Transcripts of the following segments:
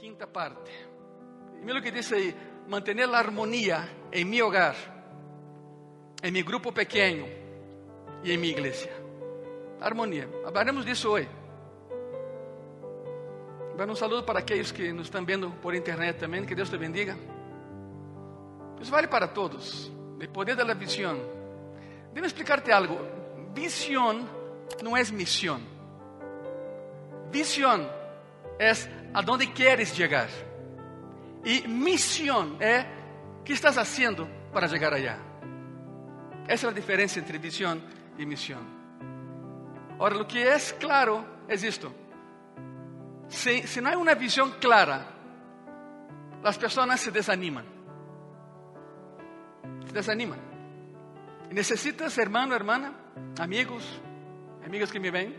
quinta parte. Y mira lo que dice ahí, mantener la armonía en mi hogar, en mi grupo pequeño y en mi iglesia. Armonía. Hablaremos de eso hoy. Bueno, un saludo para aquellos que nos están viendo por internet también. Que Dios te bendiga. Isso vale para todos. O poder da visão. Deixa explicarte algo. Visão não é missão. Visão é aonde queres chegar. E missão é o que estás fazendo para chegar allá. Essa é a diferença entre visão e missão. Ora, o que é claro é isto. Se, se não há uma visão clara, as pessoas se desanimam. Se desanimam. E necessitas, hermano, hermana, amigos, amigas que me ven,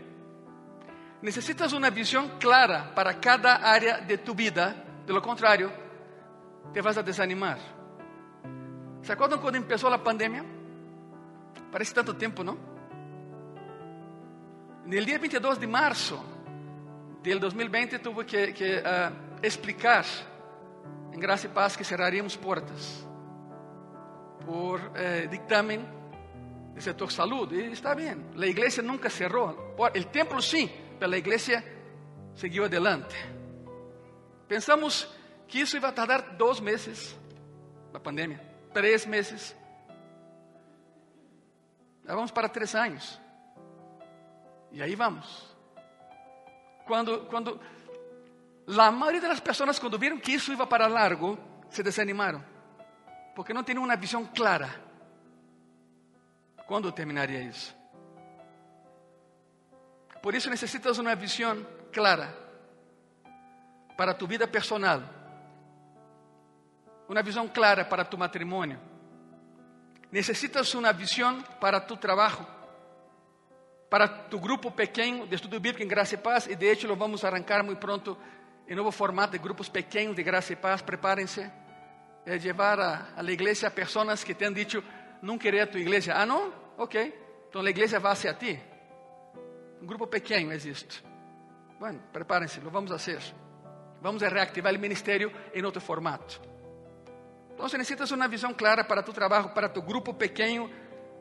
necessitas uma visão clara para cada área de tu vida. De lo contrario, te vas a desanimar. ¿Se acuerdan cuando empezó la pandemia? Parece tanto tempo, não? No dia 22 de março del 2020 tuve que, uh, explicar em Graça e Paz que cerraríamos portas por uh, dictamen do setor saúde. E está bem, a igreja nunca cerrou. O templo sim, mas a igreja seguiu adelante. Pensamos que isso ia tardar dois meses, a pandemia, três meses. Já vamos para três anos. E aí vamos. Quando, quando a maioria das pessoas, quando viram que isso ia para largo, se desanimaram, porque não tinham uma visão clara. Quando terminaria isso? Por isso necessitas uma visão clara para tu vida personal, uma visão clara para tu matrimônio. Necessitas uma visão para tu trabalho para tu grupo pequeno de estudo bíblico em Graça e Paz, e de hecho lo vamos a arrancar muito pronto em novo formato de grupos pequenos de Graça e Paz. Prepárense. É levar a, a la igreja a pessoas que te han dicho, não querer a tu igreja. Ah, não? Ok. Então a igreja vai hacia ti. Um grupo pequeno é isto. Bueno, prepárense, lo vamos a. Vamos a reactivar o ministério em outro formato. Então, necessitas uma visão clara para tu trabalho, para tu grupo pequeno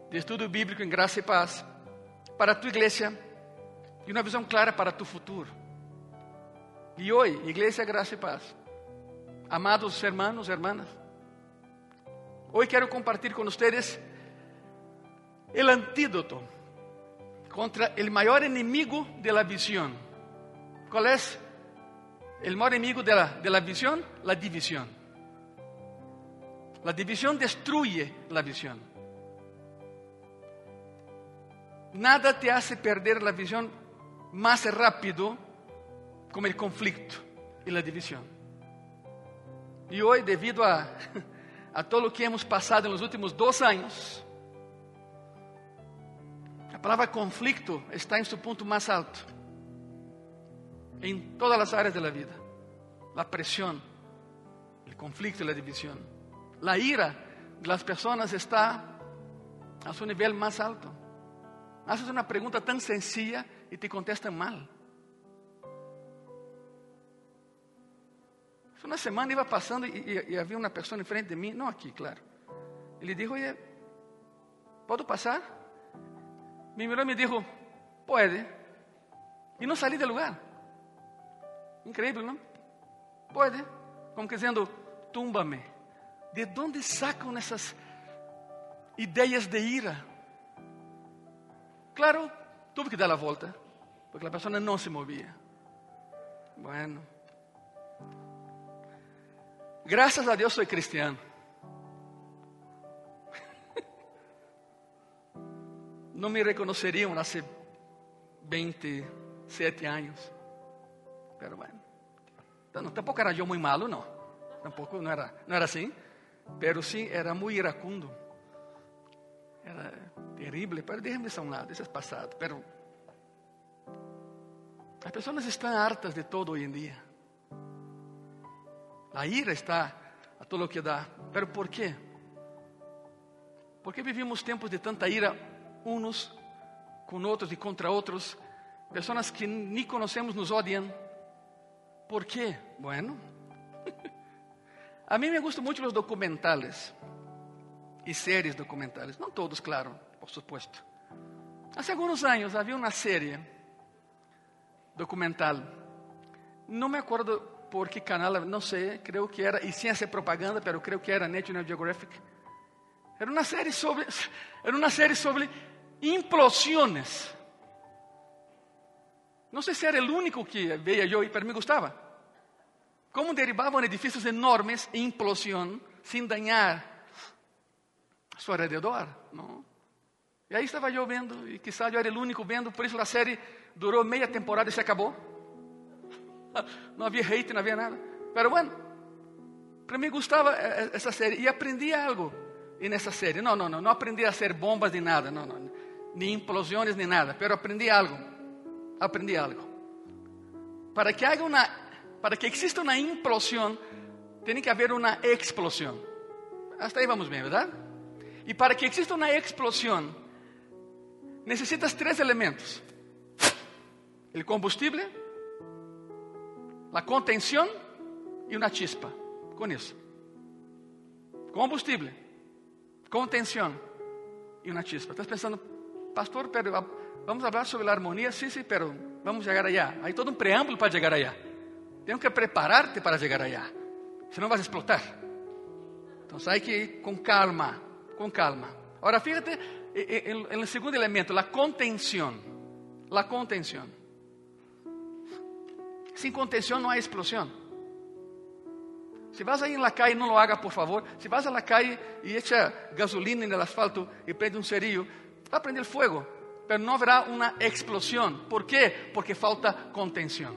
de estudo bíblico em Graça e Paz para tu igreja e uma visão clara para tu futuro. E hoje, igreja, graça e paz. Amados hermanos, hermanas, hoje quero compartilhar com vocês o antídoto contra o maior inimigo de la visión. ¿Cuál es el mayor enemigo de la, de la visión? La división. La división destruye la visión. Nada te hace perder la visión más rápido como el conflicto y la división. Y hoy, debido a, a todo lo que hemos pasado en los últimos dos años, la palabra conflicto está en su punto más alto en todas las áreas de la vida. La presión, el conflicto y la división. La ira de las personas está a su nivel más alto. Haces uma pergunta tão sencilla e te contestam mal. Uma semana iba passando e, e, e, havia uma pessoa em frente de mim, não aqui, claro. Ele disse: Oye, ¿puedo passar? Me mirou e me disse: Pode. E não saí do lugar. Incrível, não? Pode. Como dizendo: Túmbame. De onde sacam essas ideias de ira? Claro, tuve que dar a volta, porque a pessoa não se movia. Bueno. Graças a Deus sou cristiano. Não me reconheceriam há 27 anos. Pero bueno. Tampoco era eu muito malo, não. Tampoco não era, não era assim. Pero sim, era muito iracundo. Era terrible, pero déjenme a un lado, eso es pasado. Pero las personas están hartas de todo hoy en día. La ira está a todo lo que da. Pero ¿por qué? Porque vivimos tempos de tanta ira unos con otros y contra otros. Personas que ni conocemos nos odian ¿Por qué? Bueno, a mí me gustan mucho los documentales y series documentales. No todos, claro, por supuesto. Hace algunos años había una serie documental. No me acuerdo por qué canal, no sé, creo que era, y sin hacer propaganda, pero creo que era National Geographic. Era una serie sobre, era una serie sobre implosiones. Não sei se era o único que veia eu, para mim gostava. Como derivavam edifícios enormes em implosão, sem danhar a seu redor. Não? E aí estava eu vendo, e quizá eu era o único vendo, por isso a série durou meia temporada e se acabou. Não havia hate, não havia nada. Mas, bueno, para mim gostava essa série e aprendi algo nessa série. Não, não, não, não aprendi a ser bombas de nada, não, não, nem implosões nem nada, mas aprendi algo aprendi algo. Para que haga una, para que exista una implosión, tiene que haber una explosión. Hasta ahí vamos bien, ¿verdad? Y para que exista una explosión, necesitas tres elementos. El combustible, la contención y una chispa. Con eso. Combustible, contención y una chispa. Estás pensando, pastor, pero Vamos falar sobre a harmonia, sim, sim, pero vamos chegar allá. Há todo um preâmbulo para chegar allá. Tenho que preparar-te para chegar allá. Senão vas a explotar. Então, hay que ir com calma, com calma. Agora, fíjate no segundo elemento, a contenção. A contenção. Sem contenção não há explosão. Se vas aí na calle, não lo haga, por favor. Se vas a la calle e echa gasolina no asfalto e prende um cerillo, vai prender fogo pero no habrá una explosión. ¿Por qué? Porque falta contención.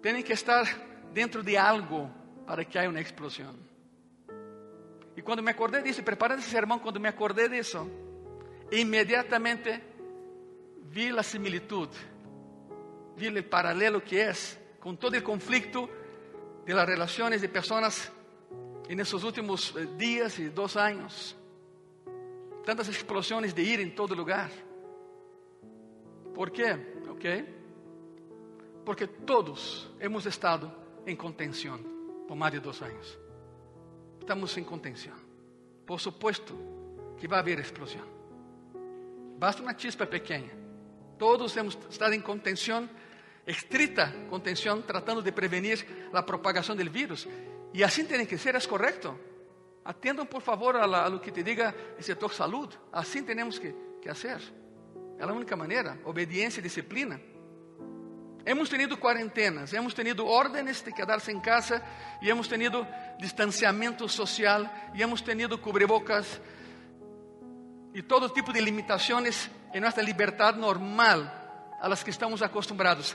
Tienen que estar dentro de algo para que haya una explosión. Y cuando me acordé de eso, preparando ese sermón, cuando me acordé de eso, inmediatamente vi la similitud, vi el paralelo que es con todo el conflicto de las relaciones de personas en esos últimos eh, días y dos años tantas explosões de ira em todo lugar. ¿Por quê? Ok. Porque todos hemos estado em contenção por mais de dois anos. Estamos em contenção. Por supuesto que vai haver explosão. Basta uma chispa pequena. Todos hemos estado em contenção, estrita contenção, tratando de prevenir a propagação do vírus. E assim tem que ser, é correto. Atendam, por favor, a, la, a lo que te diga o setor salud. Assim temos que, que fazer. É a única maneira. Obediência e disciplina. Hemos tenido quarentenas, hemos tenido órdenes de quedarse em casa e hemos tenido distanciamento social e hemos tenido cubrebocas e todo tipo de limitações em nossa liberdade normal a las que estamos acostumbrados.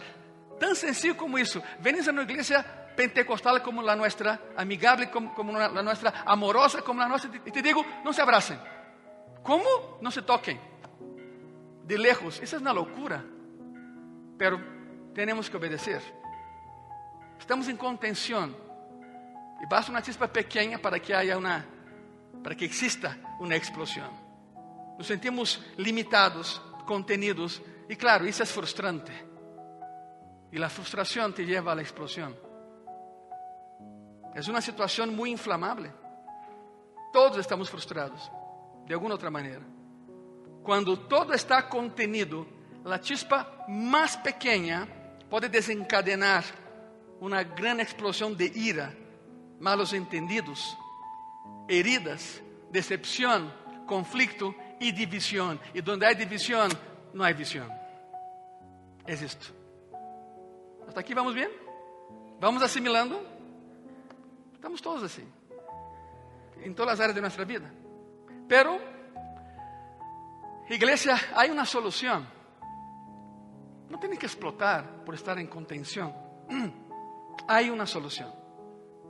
Tão sencillo como isso. Venham a uma igreja pentecostal como la nuestra, amigable como, la nuestra, amorosa como la nuestra. Y te digo, no se abracen. ¿Cómo? No se toquen. De lejos. Esa es una locura. Pero tenemos que obedecer. Estamos en contención. Y basta una chispa pequeña para que haya una, para que exista una explosión. Nos sentimos limitados, contenidos. Y claro, eso es frustrante. Y la frustración te lleva a la explosión. É uma situação muito inflamável. Todos estamos frustrados, de alguma outra maneira. Quando todo está contenido, a chispa mais pequena pode desencadenar uma grande explosão de ira, malos entendidos, heridas, decepção, conflito e divisão. E onde há divisão, não há visão. É isto. Hasta aqui vamos bem? Vamos assimilando? Estamos todos assim. Em todas as áreas de nossa vida. Pero, igreja, há uma solução. Não tem que explotar por estar em contenção. há uma solução.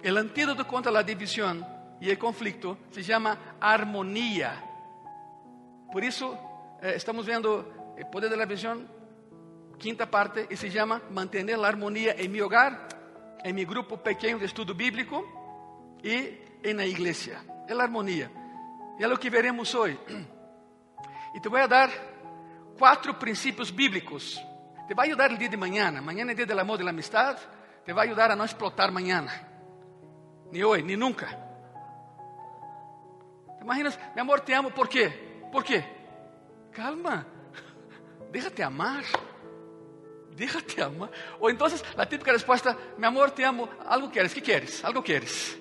O antídoto contra a divisão e o conflito se chama harmonia. Por isso, eh, estamos vendo o poder da visão, quinta parte, e se chama manter a harmonia em meu hogar, em meu grupo pequeno de estudo bíblico e en la iglesia. É a harmonia. É o que veremos hoje. E te vou dar quatro princípios bíblicos te vai ajudar o dia de manhã. Amanhã é dia do amor e da amistade. Te vai ajudar a não explotar amanhã. Ni hoje, ni nunca. ¿Te imaginas? Mi amor, te amo. ¿Por quê? ¿Por quê? Calma. Déjate amar. Déjate amar. Ou então, a típica resposta: Mi amor, te amo. Algo queres? que queres? Algo queres?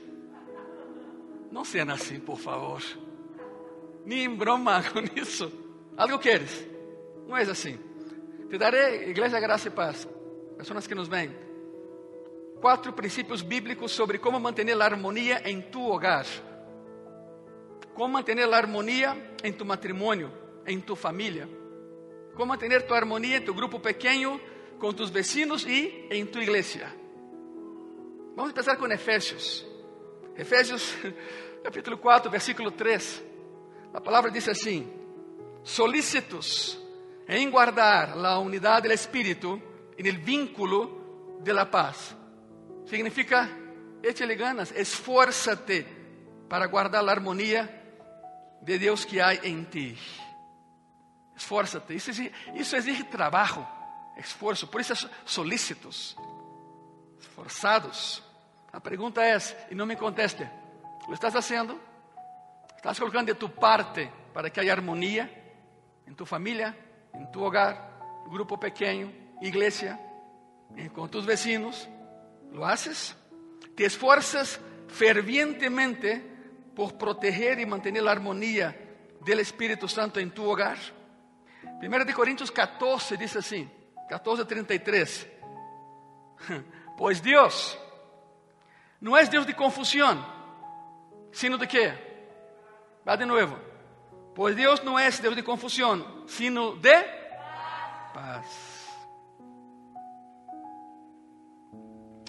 Não seja assim, por favor. Nem em broma com isso. Algo queres? Não é assim. Te darei, igreja, graça e paz. Pessoas que nos veem. Quatro princípios bíblicos sobre como manter a harmonia em tu hogar. Como manter a harmonia em tu matrimônio, em tu família. Como manter tu harmonia em tu grupo pequeno, com tus vecinos e em tu igreja. Vamos começar com Efésios. Efésios capítulo 4, versículo 3. A palavra diz assim: Solícitos em guardar a unidade do Espírito e no vínculo de la paz. Significa, échale ganas, esfuérzate para guardar a harmonia de Deus que há em ti. Esfuérzate. Isso exige, isso exige trabalho, esforço. Por isso, é solícitos, esforçados. A pergunta é, e não me conteste, ¿lo estás haciendo? ¿Estás colocando de tu parte para que haya armonía en tu familia, en tu hogar, grupo pequeño, iglesia, con tus vecinos? ¿Lo haces? ¿Te esfuerzas fervientemente por proteger y mantener la armonía del Espíritu Santo en tu hogar? 1 de Corintios 14 dice así, 14:33. Pues Dios no es Dios de confusión, sino de quê? Vá de novo. Pois Deus não é Deus de confusão, sino de paz.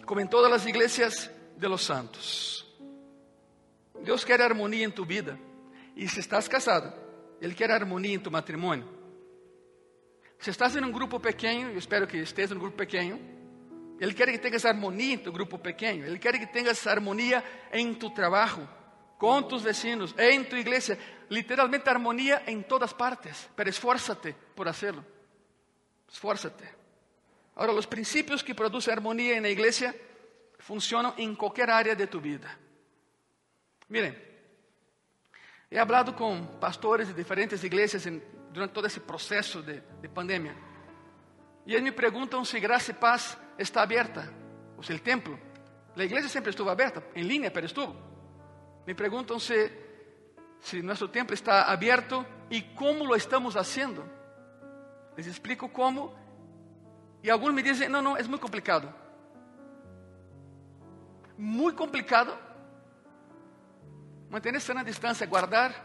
Como em todas as igrejas de los santos. Deus quer harmonia em tu vida. E se estás casado, Ele quer harmonia em tu matrimônio. Se estás em um grupo pequeno, eu espero que estejas em um grupo pequeno, Ele quer que tenhas harmonia em tu grupo pequeno. Ele quer que tenhas harmonia em tu trabalho con tus vecinos, en tu iglesia, literalmente armonía en todas partes, pero esfuérzate por hacerlo. Esfuérzate. Ahora, los principios que producen armonía en la iglesia funcionan en cualquier área de tu vida. Miren, he hablado con pastores de diferentes iglesias en, durante todo ese proceso de pandemia. Y ellos me preguntan si Gracia y Paz está abierta, o sea, el templo. La iglesia siempre estuvo abierta, en línea, pero estuvo. Me se, se nosso templo está aberto e como lo estamos haciendo. Les explico como. E alguns me dizem: não, não, é muito complicado. Muito complicado. Manter sana distância, guardar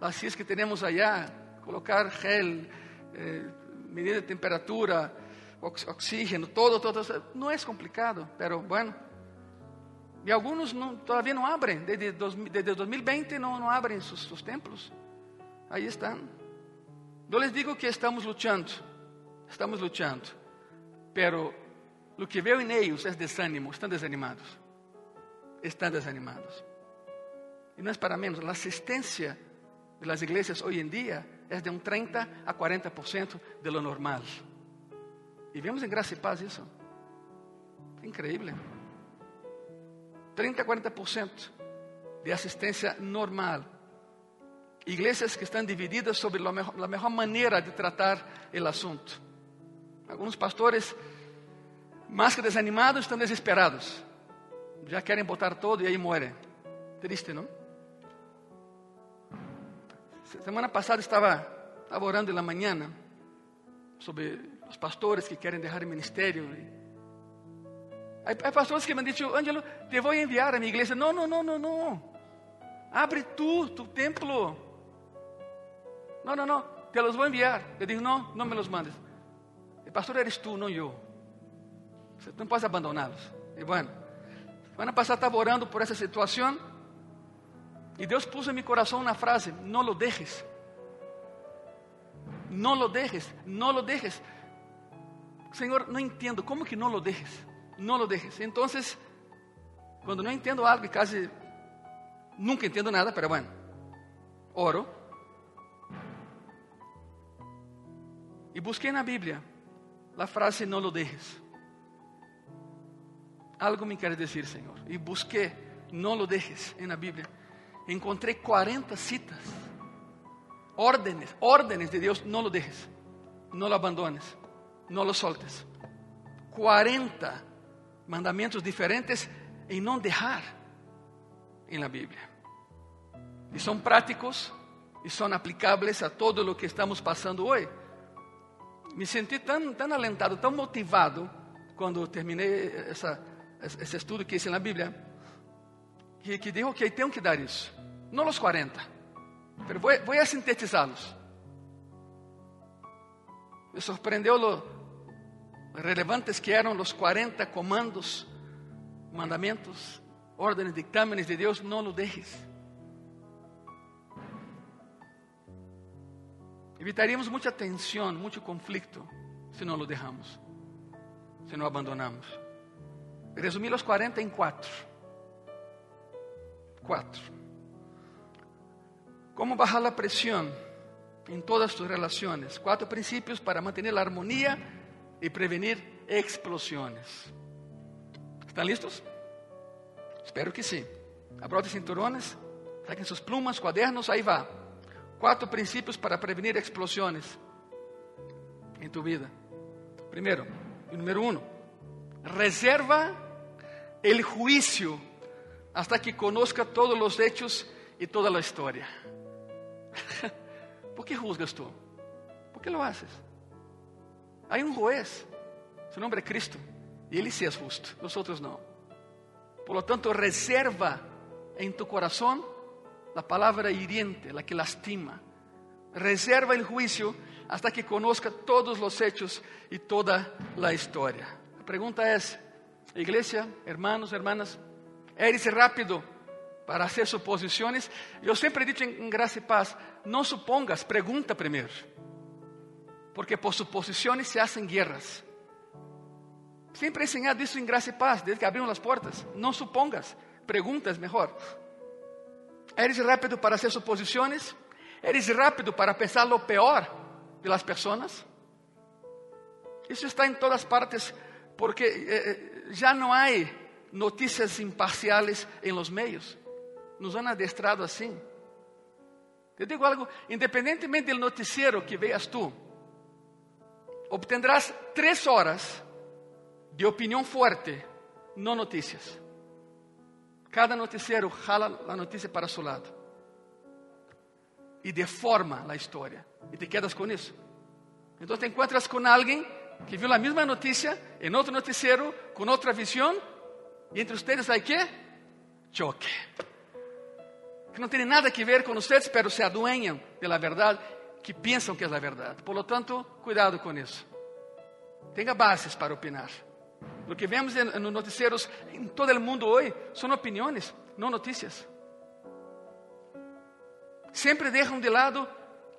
as cias que temos allá, colocar gel, eh, medida de temperatura, oxígeno, todo, todo. Não é complicado, pero bueno. E alguns não, todavía não abrem, desde, desde 2020 não, abrem seus, seus templos. Aí estão. Eu les digo que estamos lutando, estamos lutando, pero o que veo em eles é desânimo, estão desanimados, estão desanimados. E não é para menos, a assistência das igrejas hoje em dia é de um 30 a 40% de lo normal. E vemos em graça e paz. É incrível. 30 a 40% de assistência normal. Igrejas que estão divididas sobre a melhor, a melhor maneira de tratar o assunto. Alguns pastores, mais que desanimados, estão desesperados. Já querem botar todo e aí morrem. Triste, não? Semana passada estava, estava orando na manhã sobre os pastores que querem deixar o ministério. Hay, pastores que me han dicho, Ángelo, te voy a enviar a mi iglesia. No, no, no, no, no. Abre tú tu templo. No, no, no, te los voy a enviar. Le digo, no, no me los mandes. El pastor eres tú, no yo. Você não pode abandoná-los. E bueno, semana passada estava orando por essa situação e Deus puso em meu coração uma frase: Não lo dejes. Não lo dejes, não lo dejes. Senhor, não entendo, como que não lo dejes? no lo dejes. Entonces, cuando no entiendo algo y casi nunca entiendo nada, pero bueno, oro y busqué en la Biblia la frase no lo dejes. Algo me quer dizer, Senhor. E busquei, não lo dejes, na Bíblia. Encontrei 40 citas, órdenes, órdenes de Deus, não lo dejes, não lo abandones, não lo soltes. 40 mandamentos diferentes em não deixar la Bíblia. E são práticos e são aplicáveis a todo o que estamos passando hoje. Me senti tão, tão alentado, tão motivado quando terminei esse estudo que hice na Bíblia, que, que digo que tenho que dar isso. Não os 40, mas vou, a sintetizá-los. Me surpreendeu lo relevantes que eram os 40 comandos, mandamentos, órdenes, dictámenes de Deus. Não lo dejes. Evitaríamos muita tensão, muito conflito, se não lo dejamos, se não abandonamos. Resumí los 40 em quatro. Quatro. Como bajar a pressão em todas tus relações? Quatro princípios para manter a harmonia e prevenir explosões. ¿Estão listos? Espero que sim. Abrotem cinturones, saquen suas plumas, cuadernos, aí va. Quatro princípios para prevenir explosões em tu vida. Primeiro, número um, reserva el juicio hasta que conozca todos los hechos y toda la historia. ¿Por qué juzgas tú? ¿Por qué lo haces? Hay un juez, su nombre es Cristo, y él sí es justo, nosotros no. Por lo tanto, reserva en tu corazón la palabra hiriente, la que lastima. Reserva el juicio hasta que conozca todos los hechos y toda la historia. La pregunta es, iglesia, hermanos, hermanas, ¿eres rápido para hacer suposiciones? Yo siempre he dicho en Gracia y Paz, no supongas, pregunta primero. Porque por suposiciones se hacen guerras. Siempre he enseñado eso en Gracia y Paz, desde que abrimos las puertas. No supongas, pregunta es mejor. Eres rápido para hacer suposiciones? Eres rápido para pensar lo peor de las personas? Isso está em todas partes, porque eh, já não há notícias imparciales em los meios. Nos han adestrado assim. Eu digo algo, independentemente do noticiero que veas tu, obtendrás três horas de opinião forte, não notícias. Cada noticiero jala a notícia para seu lado e deforma a história e te quedas com isso. Então te encontras com alguém que viu a mesma notícia em outro noticiero, com outra visão, e entre vocês há que? Choque. Que não tem nada a ver com vocês, mas se adueñam da verdade, que pensam que é a verdade. Por lo tanto, cuidado com isso. Tenha bases para opinar. O que vemos nos noticieros em todo o mundo hoje são opiniões, não notícias. Sempre deixam de lado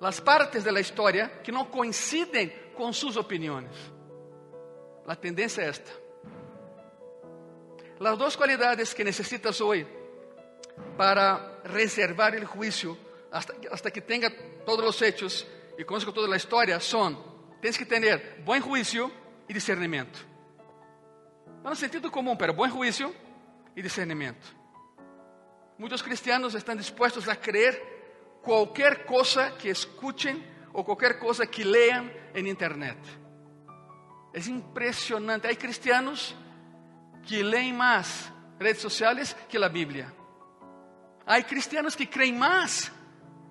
as partes da história que não coincidem com suas opiniões. A tendência é esta. As duas qualidades que necessitas hoje para reservar o juízo hasta, hasta que tenha todos os hechos e conozca toda a história são: tens que ter bom juízo e discernimento. No sentido comum, pero bom juízo e discernimento. Muitos cristianos estão dispostos a creer qualquer coisa que escuchen ou qualquer coisa que leam em internet. É impressionante. Há cristianos que leem mais redes sociais que a Bíblia. Há cristianos que creem mais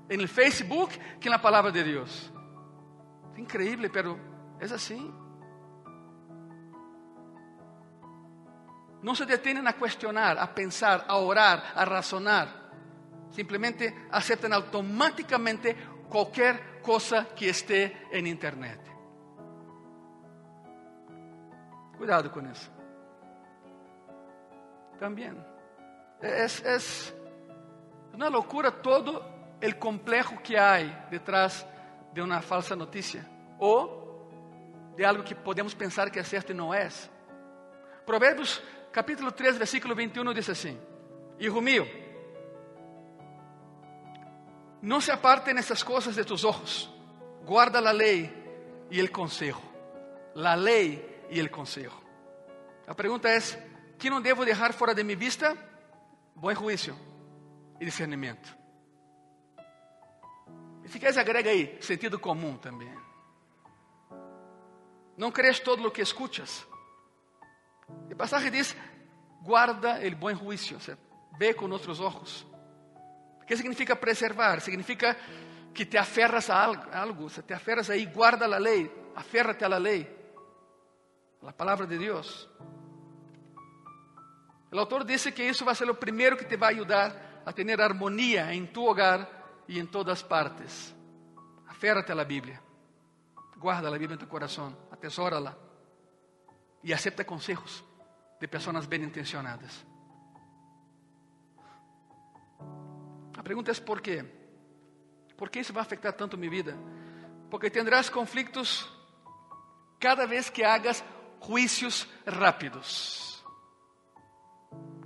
no Facebook que na palavra de Deus. É incrível, pero é assim. não se detêm a questionar, a pensar, a orar, a razonar. Simplesmente aceptam automáticamente qualquer coisa que esté em internet. Cuidado com isso. Também. É, é, é uma loucura todo o complexo que há detrás de uma falsa notícia ou de algo que podemos pensar que é certo e não é. Provérbios capítulo 3, versículo 21 diz assim: Hijo mío, não se aparten essas coisas de tus ojos, guarda a lei e el consejo. la ley y el consejo. La pregunta es, ¿qué no debo dejar fuera de mi vista? Buen juicio y discernimiento. E se queres, agrega aí sentido comum também. Não crees todo o que escuchas. O passagem diz: guarda o bom juízo, o sea, ve com outros olhos. O que significa preservar? Significa que te aferras a algo, se te aferras aí, guarda a lei, aférrate a lei, a palavra de Deus. O autor disse que isso vai ser o primeiro que te vai ajudar a ter harmonia em tu hogar e em todas partes. Aférrate a la Bíblia, guarda a Bíblia em tu coração, atesora-la e acepta consejos de pessoas bem intencionadas. A pergunta é por quê? ¿Por que isso vai afetar tanto minha vida? Porque tendrás conflitos cada vez que hagas juicios rápidos.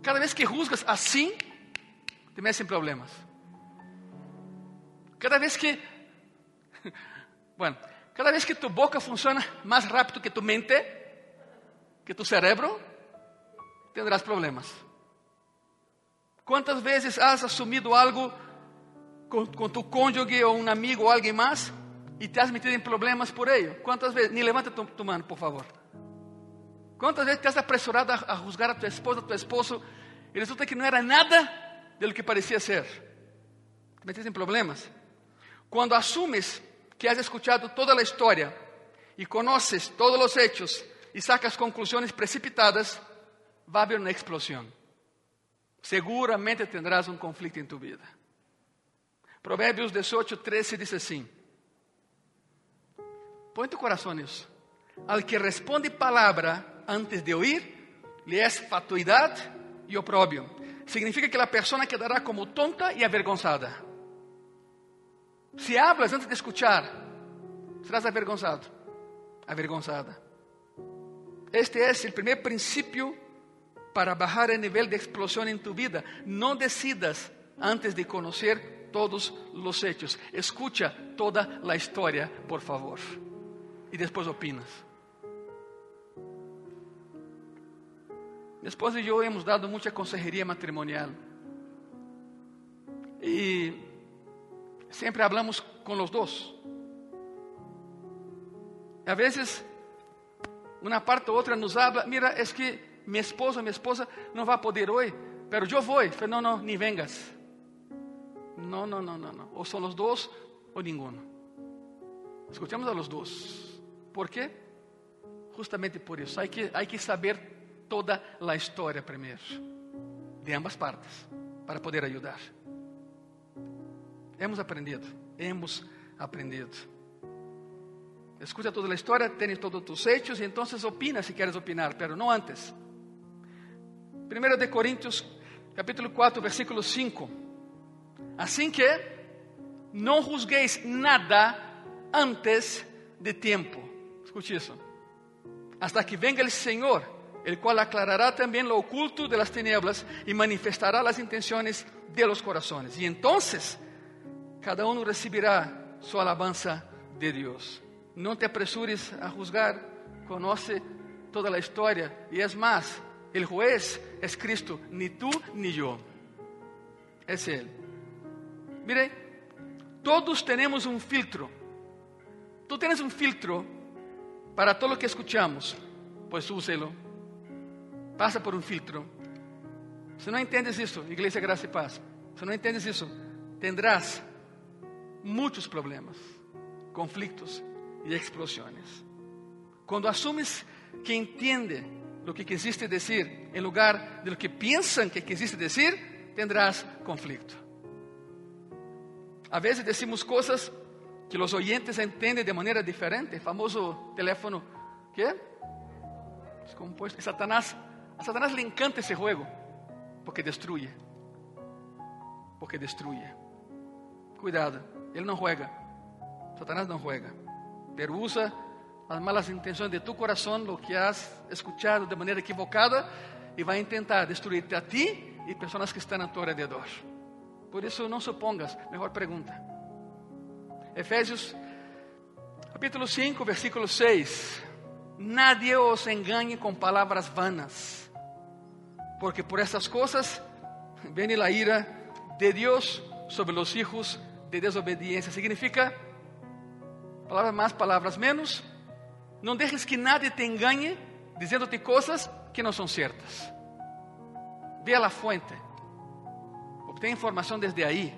Cada vez que juzgas assim, te em problemas. Cada vez que, bueno, cada vez que tu boca funciona mais rápido que tu mente, que tu cerebro, tendrás problemas. ¿Cuántas veces has asumido algo con, con, tu cónyuge o un amigo o alguien más y te has metido en problemas por ello? ¿Cuántas veces? Ni levanta tu, tu mano, por favor. ¿Cuántas veces te has apresurado a, a, juzgar a tu esposa, a tu esposo y resulta que no era nada de lo que parecía ser? Te metes en problemas. Cuando asumes que has escuchado toda la historia y conoces todos los hechos y sacas conclusiones precipitadas, va a haber una explosión. Seguramente tendrás um conflito em tu vida. Provérbios 18, 13 diz assim: Põe tu coração nisso. Al que responde palavra antes de oír, lhe é fatuidade e oprobio. Significa que a pessoa quedará como tonta e avergonzada. Se hablas antes de escuchar, serás avergonzado, avergonzada. Este é o primeiro princípio para bajar el nivel de explosión en tu vida. No decidas antes de conocer todos los hechos. Escucha toda la historia, por favor. Y después opinas. Mi esposa y yo hemos dado mucha consejería matrimonial. Y siempre hablamos con los dos. A veces, una parte u otra nos habla, mira, es que minha esposa, minha esposa não vai poder hoje, pero eu vou. Falei, não, não, nem vengas. Não, não, não, não. Ou são os dois ou nenhum. Escutemos a los dois. ¿Por quê? Justamente por isso. Hay que, hay que saber toda a história primeiro, de ambas partes, para poder ajudar. Hemos aprendido, hemos aprendido. Escuta toda a história, tens todos tus hechos e então opina se queres opinar, pero não antes. 1 de Coríntios, capítulo 4, versículo 5. Assim que não juzgueis nada antes de tempo. Escute isso. Hasta que venga el Senhor, el cual aclarará también lo oculto de las tinieblas y manifestará las intenciones de los corazones. Y entonces cada uno recibirá su alabanza de Dios. No te apresures a juzgar, conoce toda la historia y es más, el juez es Cristo, ni tú ni yo. Es Él. Mire, todos tenemos un filtro. Tú tienes un filtro para todo lo que escuchamos. Pues úselo. Pasa por un filtro. Si no entiendes eso, Iglesia Gracia y Paz, si no entiendes eso, tendrás muchos problemas, conflictos y explosiones. Cuando asumes que entiende lo que quisiste decir en lugar de lo que piensan que quisiste decir, tendrás conflicto. A veces decimos cosas que los oyentes entienden de manera diferente. El famoso teléfono, ¿qué? Descompuesto. Satanás, a Satanás le encanta ese juego porque destruye. Porque destruye. Cuidado, él no juega. Satanás no juega, pero usa as malas intenções de tu coração, lo que has escuchado de maneira equivocada, e vai tentar destruir-te a ti e pessoas que estão a tu alrededor. Por isso, não supongas, melhor pergunta. Efésios, capítulo 5, versículo 6. nadie os engañe con palabras vanas, porque por estas cosas viene la ira de Dios sobre los hijos de desobediencia. Significa, palabras más, palabras menos, no dejes que nadie te engañe diciéndote cosas que no son ciertas. Ve a la fuente, obtén información desde ahí,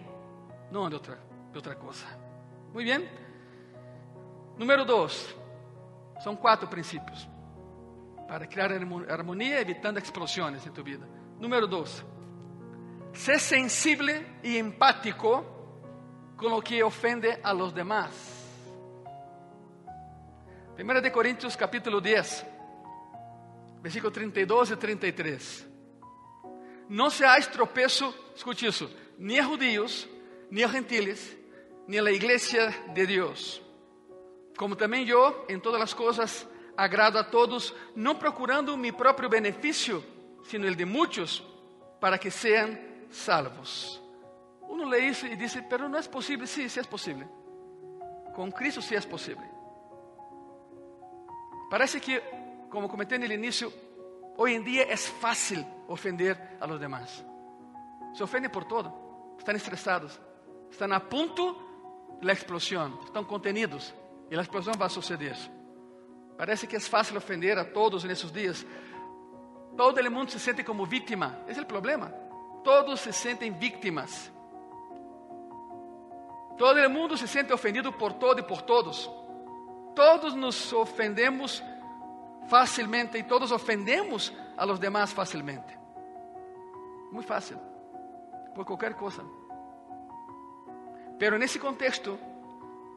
no de otra, de otra cosa. Muy bien. Número dos, son cuatro principios para crear armonía evitando explosiones en tu vida. Número dos, sé sensible y empático con lo que ofende a los demás. Primera de Corintios capítulo 10, versículo 32 y 33. No seáis tropezo, escute eso, ni a judíos, ni a gentiles, ni a la iglesia de Dios como também eu, em todas as coisas, agrado a todos, não procurando mi próprio benefício, sino el de muitos, para que sejam salvos. Uno lê isso e diz, pero não é possível. Sim, sí, sí é possível. Com Cristo sim sí é possível. Parece que, como comentei no início, hoje em dia é fácil ofender a los demás. Se ofendem por todo, estão estressados, estão a ponto da explosão, estão contenidos. E a explosão vai suceder. Parece que é fácil ofender a todos nesses dias. Todo mundo se sente como vítima. É o problema. Todos se sentem vítimas. Todo mundo se sente ofendido por todo e por todos. Todos nos ofendemos facilmente e todos ofendemos a los demás facilmente. Muito fácil. Por qualquer coisa. Pero nesse contexto,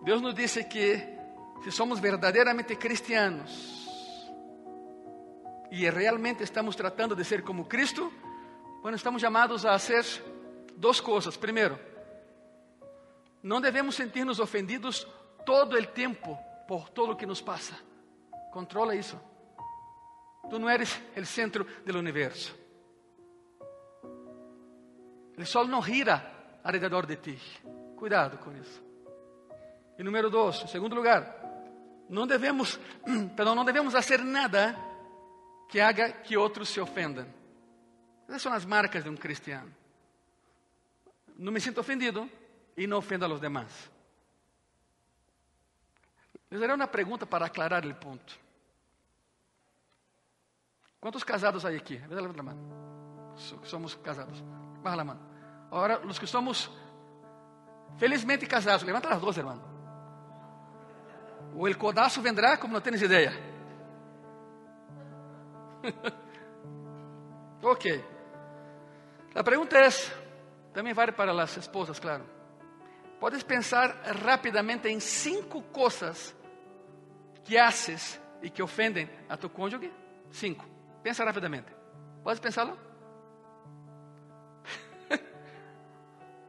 Deus nos disse que se somos verdadeiramente cristianos e realmente estamos tratando de ser como Cristo, bueno, estamos chamados a hacer duas coisas. Primeiro, não devemos sentir-nos ofendidos todo o tempo por todo o que nos passa. Controla isso. Tu não eres o centro do universo. O sol não gira alrededor de ti. Cuidado com isso. E número dois, em segundo lugar, não devemos, perdão, não devemos fazer nada que haga que outros se ofendam. Essas são as marcas de um cristiano. Não me sinto ofendido e não ofendo a los demás. Les daré uma pergunta para aclarar o ponto. Quantos casados há aqui? Levanta a mão. Somos casados. Baja a mão. Agora, os que somos felizmente casados, levanta as duas, irmão. O el codazo vendrá como não tens ideia. ok. A pergunta é: também vale para as esposas, claro. Podes pensar rapidamente em cinco coisas que haces e que ofendem a tu cônjuge? Cinco. Pensa rapidamente. Podes pensá-lo?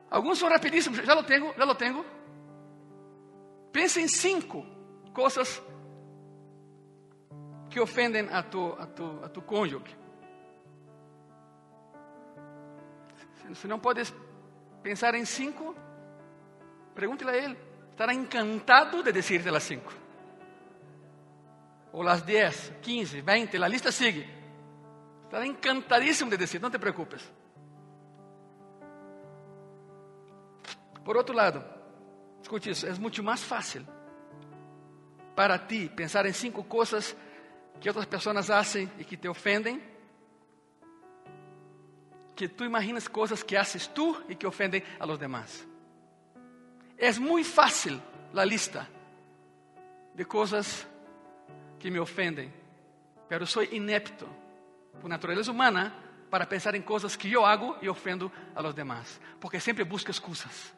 Alguns são rapidíssimos. Já lo tenho, já lo tenho. Pense em cinco coisas que ofendem a tu, a tu, a tu cônjuge. Se não podes pensar em cinco, pregúntele a ele. Estará encantado de decirte as cinco. Ou as dez, quinze, vinte, a lista sigue. Estará encantadíssimo de dizer, não te preocupes. Por outro lado, escute isso, é muito mais fácil para ti pensar em cinco coisas que outras pessoas fazem e que te ofendem, que tu imaginas coisas que haces tu e que ofendem a los demás. É muito fácil a lista de coisas que me ofendem, pero sou inepto por natureza humana para pensar em coisas que eu hago e ofendo a los demás, porque sempre busco excusas.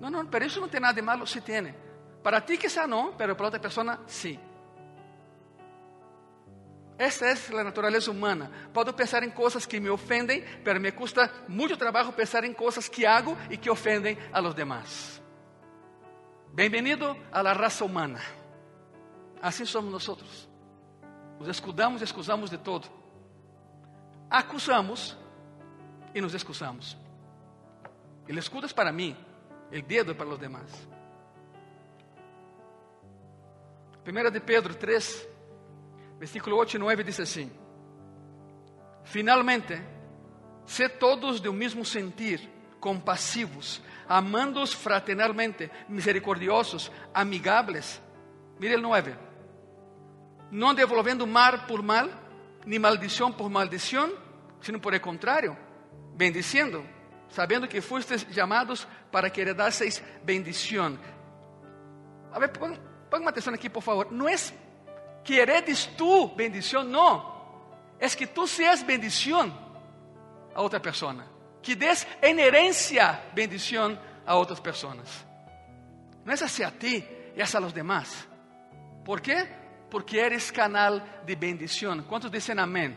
Não, não, pero isso não tem nada de malo, se tem. Para ti quizá no, pero para otra persona sí. Essa é a natureza humana. Posso pensar em coisas que me ofendem, pero me custa muito trabalho pensar em coisas que hago e que ofendem a los demás. Bem-vindo la raça humana. Assim somos nós. Nos escudamos e excusamos de todo. Acusamos e nos excusamos. El escudo é para mim, el dedo é para os demás. 1 de Pedro 3, versículo 8 y 9 dice así, finalmente, sé todos de un mismo sentir, compasivos, amándoos fraternalmente, misericordiosos, amigables. Mire el 9. No devolviendo mal por mal, ni maldición por maldición, sino por el contrario, bendiciendo, sabiendo que fuisteis llamados para que heredaseis bendición. A ver, ponga atención aquí, por favor. No es que heredes tú bendición, no. Es que tú seas bendición a otra persona. Que des en herencia bendición a otras personas. No es hacia ti, es a los demás. ¿Por qué? Porque eres canal de bendición. ¿Cuántos dicen amén?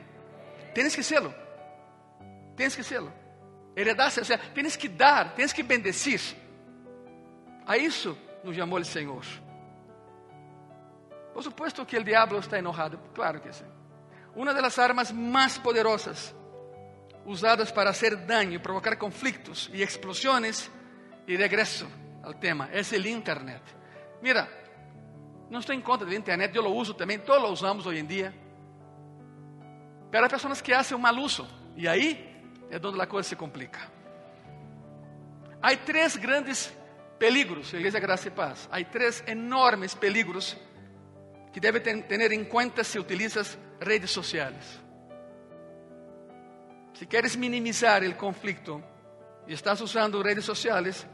Tienes que serlo. Tienes que serlo. Heredarse, o sea, tienes que dar, tienes que bendecir. A isso nos chamou o Senhor. Por supuesto que o diabo está enojado, claro que sim. Uma das armas mais poderosas usadas para hacer daño, provocar conflictos e explosões, e regresso ao tema, é o Internet. Mira, não estou em contra do Internet, eu lo uso também, todos lo usamos hoje em dia. Pero há pessoas que fazem um mal uso, e aí é onde a coisa se complica. Há três grandes peligros, Igreja Graça e Paz. Há três enormes peligros que deve ter em conta se utilizas redes sociais. Se queres minimizar o conflito e estás usando redes sociais,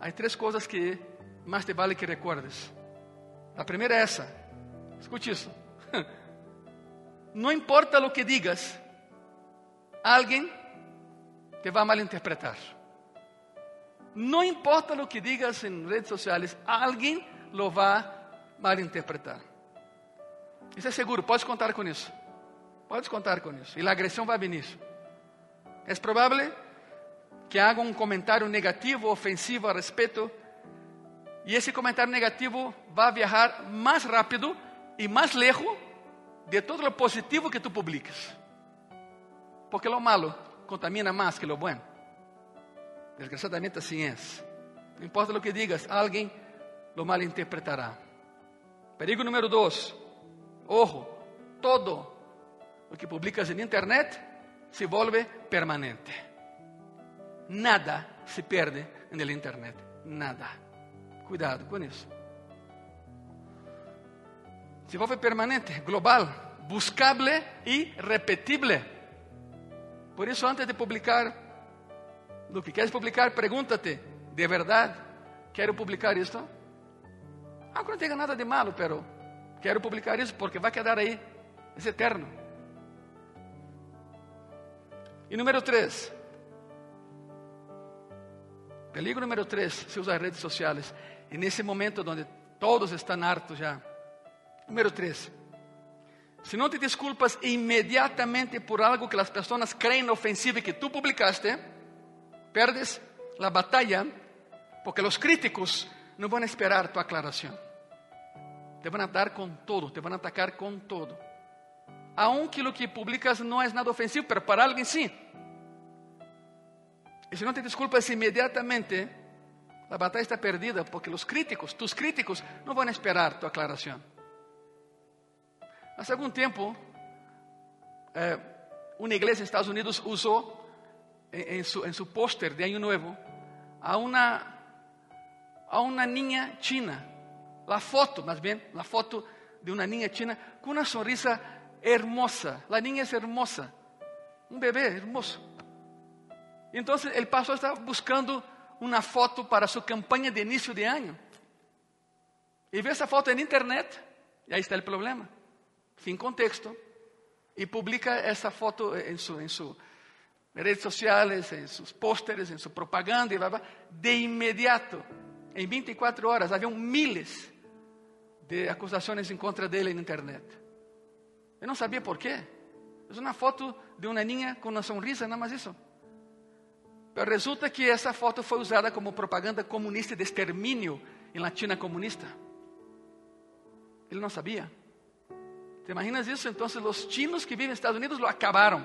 há três coisas que mais te vale que recuerdes. A primeira é essa. Escute isso. Não importa o que digas, alguém te vai malinterpretar. Não importa o que digas em redes sociais, alguém lo vai malinterpretar. Isso é seguro, pode contar com isso. Pode contar com isso. E a agressão vai vir. É provável que haga um comentário negativo, ofensivo a respeito, e esse comentário negativo vai viajar mais rápido e mais lejos de todo o positivo que tu publiques. Porque lo malo contamina más que lo bueno. Desgraciadamente así es. No importa lo que digas, alguien lo malinterpretará. Perigo número dos. Ojo, todo lo que publicas en internet se vuelve permanente. Nada se pierde en el internet. Nada. Cuidado con eso. Se vuelve permanente, global, buscable y repetible. Por isso, antes de publicar lo que queres publicar, pregúntate: ¿de verdade quero publicar isto? Aunque não tenha nada de malo, pero quero publicar isso porque vai quedar aí, é eterno. E número 3. Peligro número 3, se usa redes sociais. E nesse momento onde todos estão hartos já. Número 3 se não te desculpas imediatamente por algo que as pessoas creem ofensivo e que tu publicaste, perdes a batalha, porque os críticos não vão esperar tu aclaração. Te vão dar com todo, te vão atacar com todo. Aunque o que publicas não é nada ofensivo, mas para alguém sim. E se não te desculpas imediatamente, a batalha está perdida, porque os críticos, tus críticos, não vão esperar tu aclaração. Hace algum tempo, eh, uma igreja nos Estados Unidos usou em, em, su, em su póster de Ano Novo a uma a uma niña china, a foto, mais bem, a foto de uma niña china com uma sonrisa hermosa. A niña é hermosa, um bebê hermoso. Então, o pastor está buscando uma foto para sua campanha de início de ano. E vê essa foto na internet, e aí está o problema sin contexto, y publica esa foto en sus en su redes sociales, en sus pósteres, en su propaganda, y bla, bla, de inmediato, en 24 horas, había miles de acusações em contra dele na internet. Eu não sabia por quê. É uma foto de uma niña com uma sonrisa, nada mais isso. Mas resulta que essa foto foi usada como propaganda comunista de extermínio em Latina comunista. Ele não sabia. ¿Te imaginas isso? Então, os chinos que vivem nos Estados Unidos lo acabaram.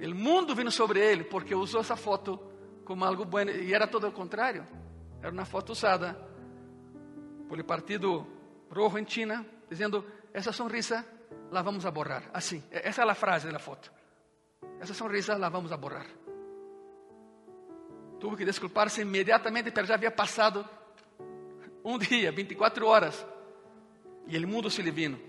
O mundo vino sobre ele porque usou essa foto como algo bueno e era todo o contrário. Era uma foto usada por o Partido Rojo em China, dizendo: essa sonrisa la vamos a borrar. Assim, essa é a frase da foto. Essa sonrisa la vamos a borrar. Tuvo que desculpar-se imediatamente, porque já havia passado um dia, 24 horas, e o mundo se lhe vino.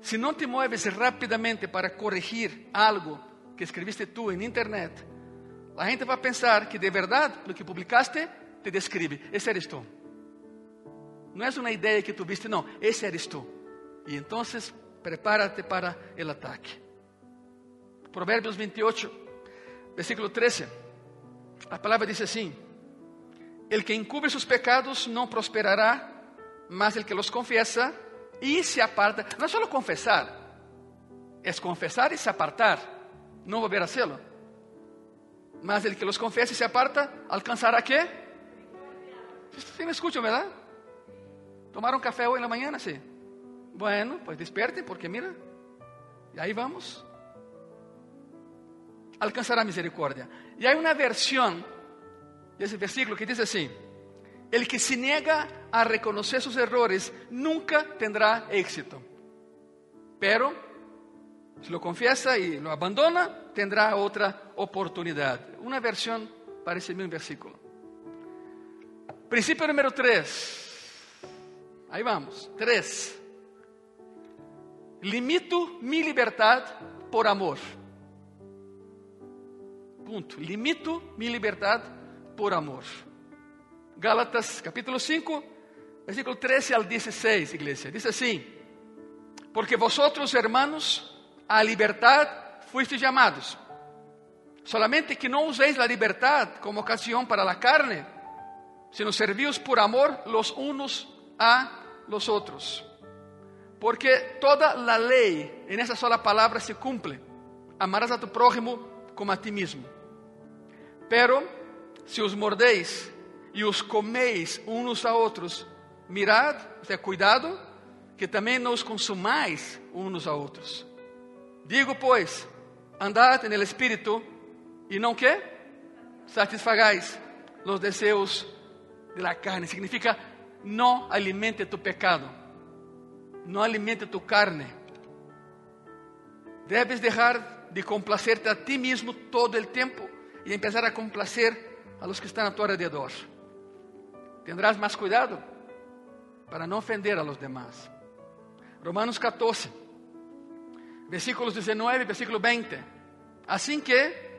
Se não te mueves rapidamente para corrigir algo que escreviste tú en internet, la gente va a pensar que de verdad lo que publicaste te describe. Ese eres tú. No es una idea que tuviste, no, ese eres tú. Y entonces prepárate para el ataque. Proverbios 28, versículo 13. La palabra dice así: El que encubre sus pecados no prosperará, mas el que los confiesa y se aparta. No es solo confesar, es confesar y se apartar, no volver a hacerlo. Mas el que los confiesa y se aparta, ¿alcanzará qué? Sí me escuchan, ¿verdad? ¿Tomaron café hoy en la mañana? Sí. Bueno, pues despierten porque mira, y ahí vamos. Alcanzará misericordia. Y hay una versión de ese versículo que dice así, el que se niega a reconocer sus errores nunca tendrá éxito. Pero si lo confiesa y lo abandona, tendrá otra oportunidad. Una versión para ese mismo versículo. Principio número 3. Ahí vamos. 3. Limito mi libertad por amor. Punto. Limito mi libertad por amor. Gálatas capítulo 5, versículo 13 al 16, iglesia. Dice así, porque vosotros, hermanos, a libertad fuisteis llamados. Solamente que no uséis la libertad como ocasión para la carne, sino servíos por amor los unos a los otros. Porque toda la ley en esa sola palabra se cumple. Amarás a tu prójimo como a ti mismo. Pero si os mordéis e os comeis uns a outros, mirad, o sea, cuidado, que também não os consumais uns a outros. Digo, pois, andad en el Espírito e não que? Satisfagais los deseos de la carne. Significa, não alimente tu pecado, não alimente tu carne. Debes dejar de complacerte a ti mismo todo el tiempo e empezar a complacer a los que están a tu alrededor. Tendrás más cuidado para no ofender a los demás. Romanos 14, versículos 19 y versículo 20. Así que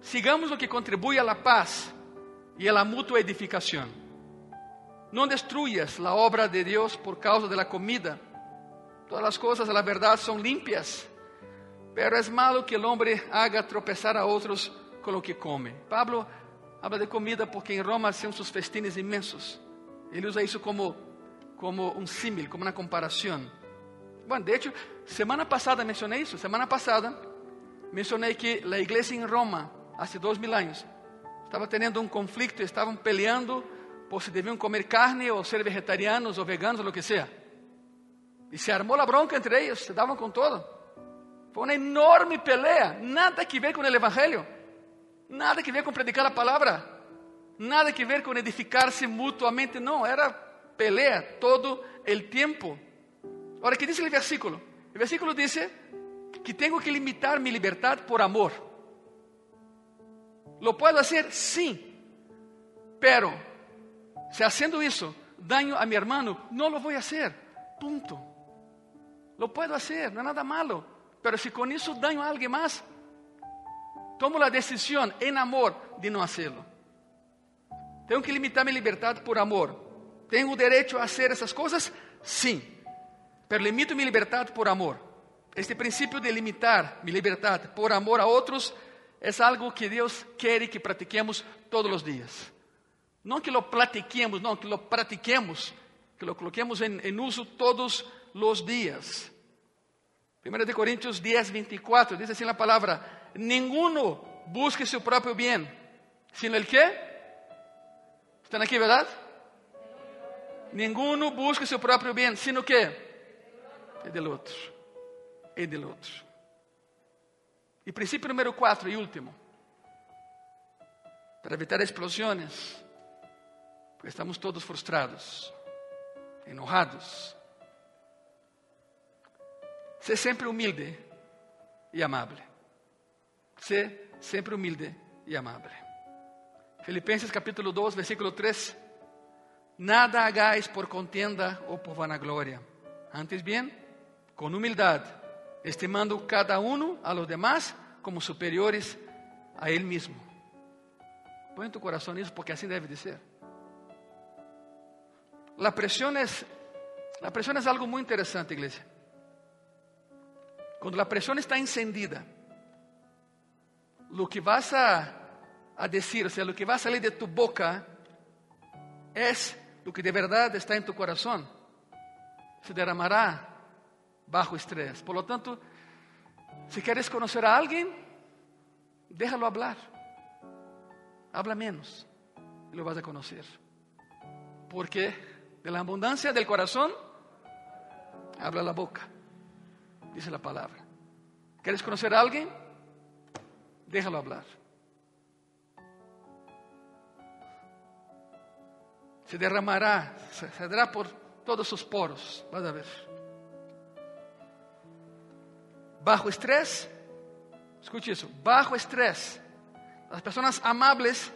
sigamos lo que contribuye a la paz y a la mutua edificación. No destruyas la obra de Dios por causa de la comida. Todas las cosas, la verdad, son limpias, pero es malo que el hombre haga tropezar a otros con lo que come. Pablo habla de comida porque em Roma hacían sus festines imensos. Ele usa isso como, como um símil, como uma comparação. Bom, de hecho, semana passada mencionei isso. Semana passada mencionei que a igreja em Roma, há dois mil anos, estava tendo um conflito, estavam peleando por se deviam comer carne ou ser vegetarianos ou veganos, ou o que seja. E se armou a bronca entre eles, se davam com todo. Foi uma enorme pelea, nada que ver com o evangelho. Nada que ver com predicar a palavra, nada que ver com edificar-se mutuamente, não, era pelea todo o tempo. Agora, que diz o versículo? O versículo diz que tenho que limitar mi libertad por amor. Lo puedo hacer? Sim, pero se haciendo isso daño a mi hermano, no lo voy a hacer. Punto. Lo puedo hacer, no es nada malo. Pero si con eso daño a alguien más, tomo a decisão em amor de não fazê-lo. Tenho que limitar minha liberdade por amor. Tenho o direito a fazer essas coisas? Sim. Pero limito minha liberdade por amor. Este princípio de limitar minha liberdade por amor a outros é algo que Deus quer que pratiquemos todos os dias. Não que lo platiquemos, não, que lo pratiquemos, que lo coloquemos em, em uso todos os dias. 1 Coríntios 10, 24, diz assim a palavra: ninguno busque su propio bien, sino el qué? ¿Están aquí, verdad? Ninguno busque su propio bien, sino que el del otro. El del otro. Y principio número cuatro y último. Para evitar porque estamos todos frustrados, enojados, Sé sempre humilde e amável. Sé sempre humilde e amável. Filipenses capítulo 2, versículo 3. Nada hagáis por contienda ou por vanagloria. Antes bien, con humildad, estimando cada uno a los demás como superiores a él mismo. Põe em tu coração isso, porque assim deve de ser. La presión es, la presión es algo muy interesante, iglesia. Cuando la presión está encendida, lo que vas a, a decir, o sea, lo que va a salir de tu boca, es lo que de verdad está en tu corazón. Se derramará bajo estrés. Por lo tanto, si quieres conocer a alguien, déjalo hablar. Habla menos y lo vas a conocer. Porque de la abundancia del corazón habla la boca, dice la palabra. ¿Quieres conocer a alguien? Déjalo hablar. Se derramará, se saldrá por todos sus poros, vas a ver. Bajo estrés, escuche eso, bajo estrés, las personas amables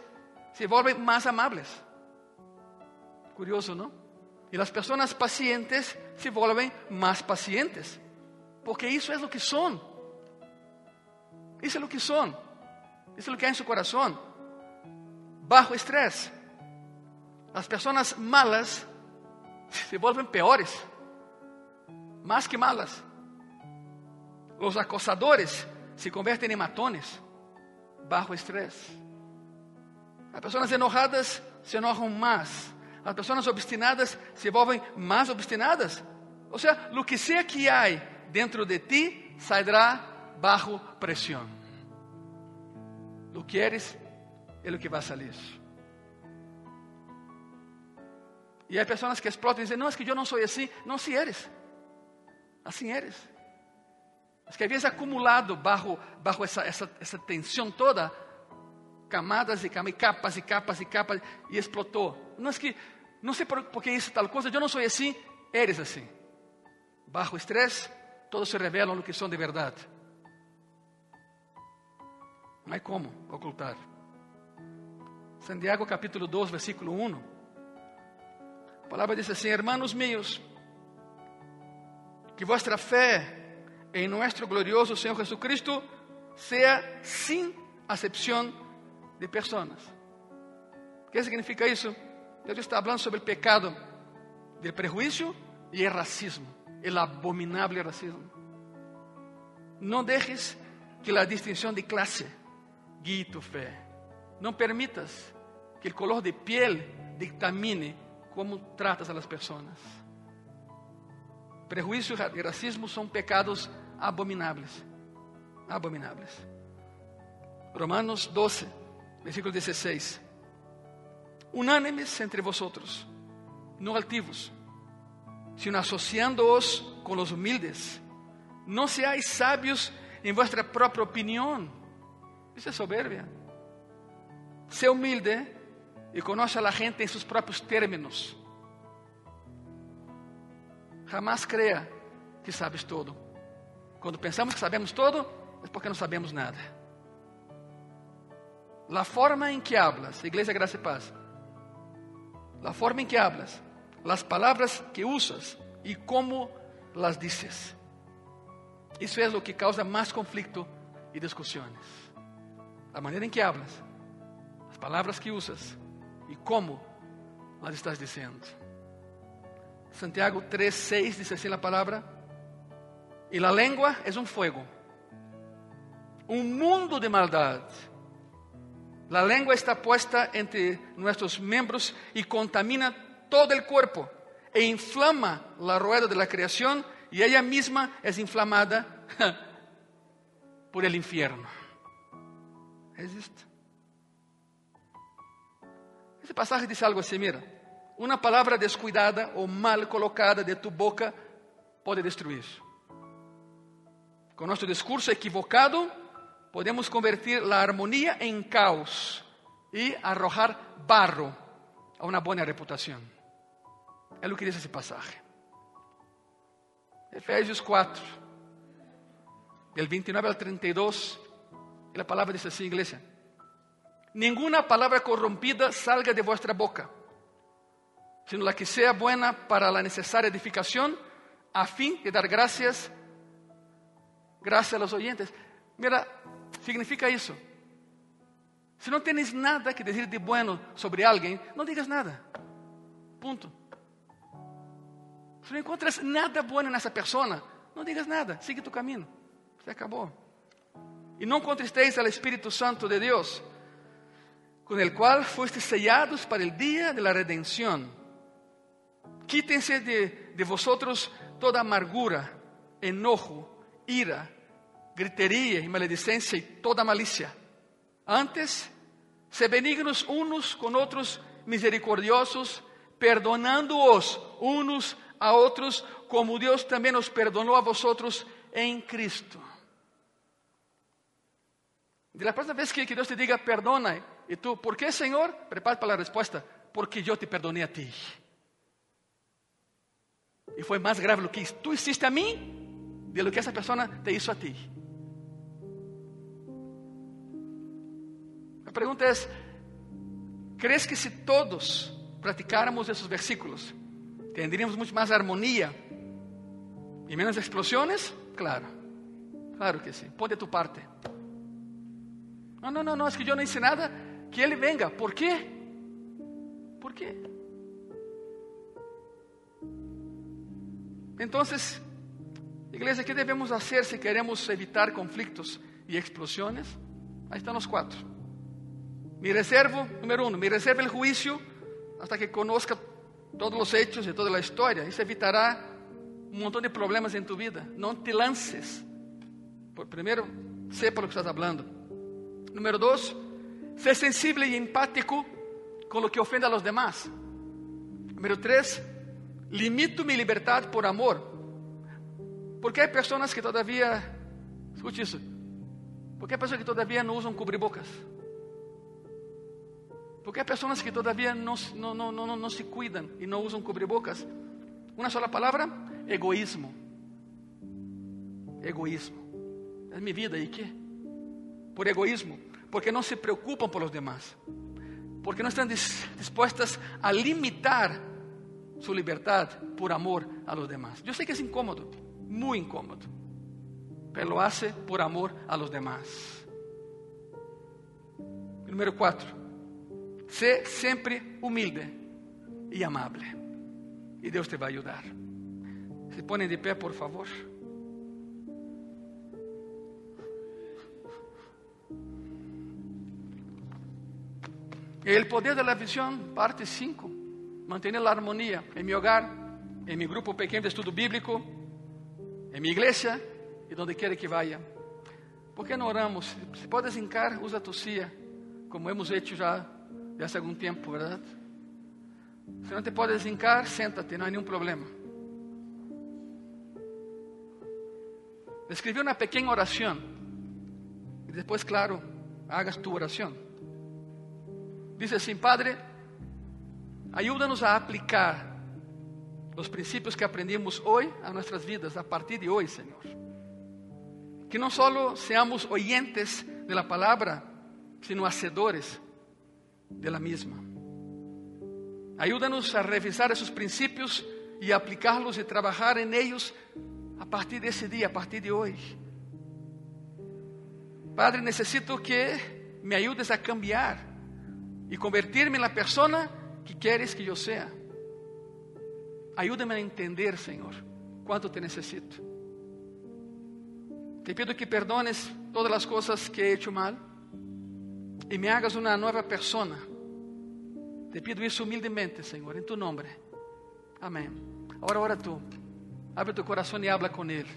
se vuelven más amables. Curioso, ¿no? Y las personas pacientes se vuelven más pacientes. Porque eso es lo que son. Eso es lo que son. Eso es lo que hay en su corazón. Bajo estrés. Las personas malas se vuelven peores. Más que malas. Los acosadores se convierten en matones. Bajo estrés. Las personas enojadas se enojan más. As pessoas obstinadas se volvem mais obstinadas. Ou seja, o que sea que há dentro de ti sairá bajo pressão. O que eres é o que vai sair. E há pessoas que explotam e dizem: Não, é que eu não sou assim. Não, se eres. Assim eres. É que havias acumulado bajo, bajo essa, essa, essa tensão toda camadas e camadas, capas e capas e capas, e explotou. Não é que, não sei por, que isso tal coisa, eu não sou assim, eres assim. Bajo estresse, todos se revelam no que são de verdade. Não há como ocultar. Santiago capítulo 2, versículo 1. A palavra diz assim: Hermanos meus, que vossa fé em nosso glorioso Senhor Jesucristo seja sem acepção de personas. ¿Qué significa eso? Dios está hablando sobre el pecado del prejuicio y el racismo, el abominable racismo. No dejes que la distinción de clase guíe tu fe. No permitas que el color de piel dictamine cómo tratas a las personas. Prejuicio y racismo son pecados abominables. Abominables. Romanos 12, versículo 16. Unánimes entre vosotros, no altivos, sino asociándoos con los humildes. No seáis sabios en vuestra propia opinión. Isso é soberbia. Sé humilde e conoce a la gente em seus próprios términos. Jamás crea que sabes todo. Quando pensamos que sabemos todo, é porque não sabemos nada. La forma en que hablas, Iglesia Gracia y Paz, la forma en que hablas, las palabras que usas y cómo las dices. Isso é o que causa mais conflito e discussões. A maneira em que hablas, as palavras que usas e como las estás dizendo. Santiago 3:6 diz assim a palavra: E a língua é um fogo, um mundo de maldade La lengua está puesta entre nuestros miembros y contamina todo el cuerpo e inflama la rueda de la creación y ella misma es inflamada por el infierno. Es esto. Ese pasaje dice algo así, mira, una palabra descuidada o mal colocada de tu boca puede destruir. Con nuestro discurso equivocado, podemos convertir la armonía en caos y arrojar barro a una buena reputación. Es lo que dice ese pasaje. Efesios 4, del 29 al 32, y la palabra dice así, iglesia. Ninguna palabra corrompida salga de vuestra boca, sino la que sea buena para la necesaria edificación, a fin de dar gracias, gracias a los oyentes. Mira, significa eso. Si no tienes nada que decir de bueno sobre alguien, no digas nada. Punto. Si no encuentras nada bueno en esa persona, no digas nada, sigue tu camino. Se acabó. Y no contristéis al Espíritu Santo de Dios, con el cual fuiste sellados para el día de la redención. Quítense de, de vosotros toda amargura, enojo, ira, gritería y maledicencia y toda malicia. Antes, se benignos unos con otros, misericordiosos, perdonándoos unos a otros, como Dios también os perdonó a vosotros en Cristo. De la próxima vez que, que Dios te diga perdona, y tú, ¿por qué, Señor? Prepara para la respuesta, porque yo te perdoné a ti. Y fue más grave lo que tú hiciste a de lo que esa persona te hizo a ti. La pregunta es, ¿crees que si todos practicáramos esos versículos, tendríamos mucho más armonía y menos explosiones? Claro, claro que sí. Pon de tu parte. No, no, no, no, es que yo no hice nada. Que Él venga. ¿Por qué? ¿Por qué? Entonces, iglesia, ¿qué debemos hacer si queremos evitar conflictos y explosiones? Ahí están los cuatro. Me reservo, número uno, me reservo el juicio hasta que conozca todos los hechos y toda la historia. Eso evitará un montón de problemas en tu vida. No te lances. Primero, sepa lo que estás hablando. Número dos, sé sensible y empático con lo que ofende a los demás. Número tres, limito mi libertad por amor. Porque hay personas que todavía, escuche eso, porque hay personas que todavía no usan cubrebocas. Porque hay personas que todavía no, no, no, no, no se cuidan y no usan cubrebocas. Una sola palabra, egoísmo. Egoísmo. Es mi vida, ¿y qué? Por egoísmo. Porque no se preocupan por los demás. Porque no están dispuestas a limitar su libertad por amor a los demás. Yo sé que es incómodo, muy incómodo. Pero lo hace por amor a los demás. Número cuatro Sé siempre humilde y amable. Y Dios te va a ayudar. Se pone de pie, por favor. El poder de la visión, parte 5. Mantener la armonía en mi hogar, en mi grupo pequeño de estudio bíblico, en mi iglesia y donde quiera que vaya. ¿Por qué no oramos? Si puedes hincar, usa tu como hemos hecho ya de hace algum tempo, verdade? Se não te puedes hincar, senta-te, não há nenhum problema. Escrevi uma pequena oração. E depois, claro, hagas tu oração. Diz assim: Padre, ajuda-nos a aplicar os princípios que aprendimos hoje a nossas vidas, a partir de hoje, Senhor. Que não só seamos oyentes de la palavra, sino hacedores de la misma. Ayúdanos a revisar esos principios y aplicarlos y trabajar en ellos a partir de ese día, a partir de hoy. Padre, necesito que me ayudes a cambiar y convertirme en la persona que quieres que yo sea. Ayúdame a entender, Señor, cuánto te necesito. Te pido que perdones todas las cosas que he hecho mal e me hagas uma nova persona. Te pido isso humildemente, Senhor, em tu nome. Amém. Agora ora tu. Abre tu coração e habla com Ele.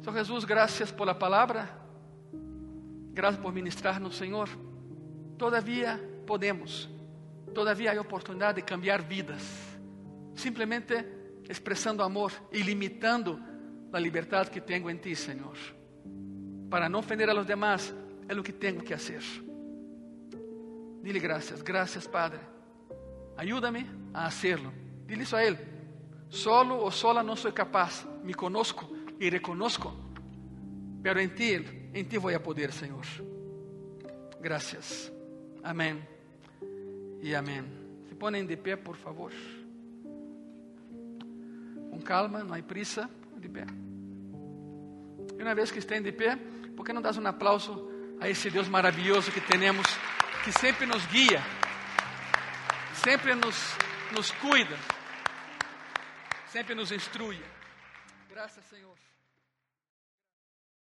Senhor Jesus, graças por la palavra. Graças por ministrar-nos, Senhor. Todavia podemos. Todavia há oportunidade de cambiar vidas. Simplesmente expressando amor e limitando a liberdade que tenho em ti, Senhor. Para não ofender a los demás, é o que tenho que fazer. Dile gracias, gracias Padre. Ayúdame a hacerlo. Dile eso a Él. Solo o sola no soy capaz. Me conozco y reconozco. pero en ti, en ti voy a poder, Señor. Gracias. Amén y amén. Se ponen de pie, por favor. Com calma, não há prisa, de pé. E uma vez que estén de pé, por que não das um aplauso a esse Deus maravilhoso que temos, que sempre nos guia, sempre nos, nos cuida, sempre nos instrui. Graças, Senhor.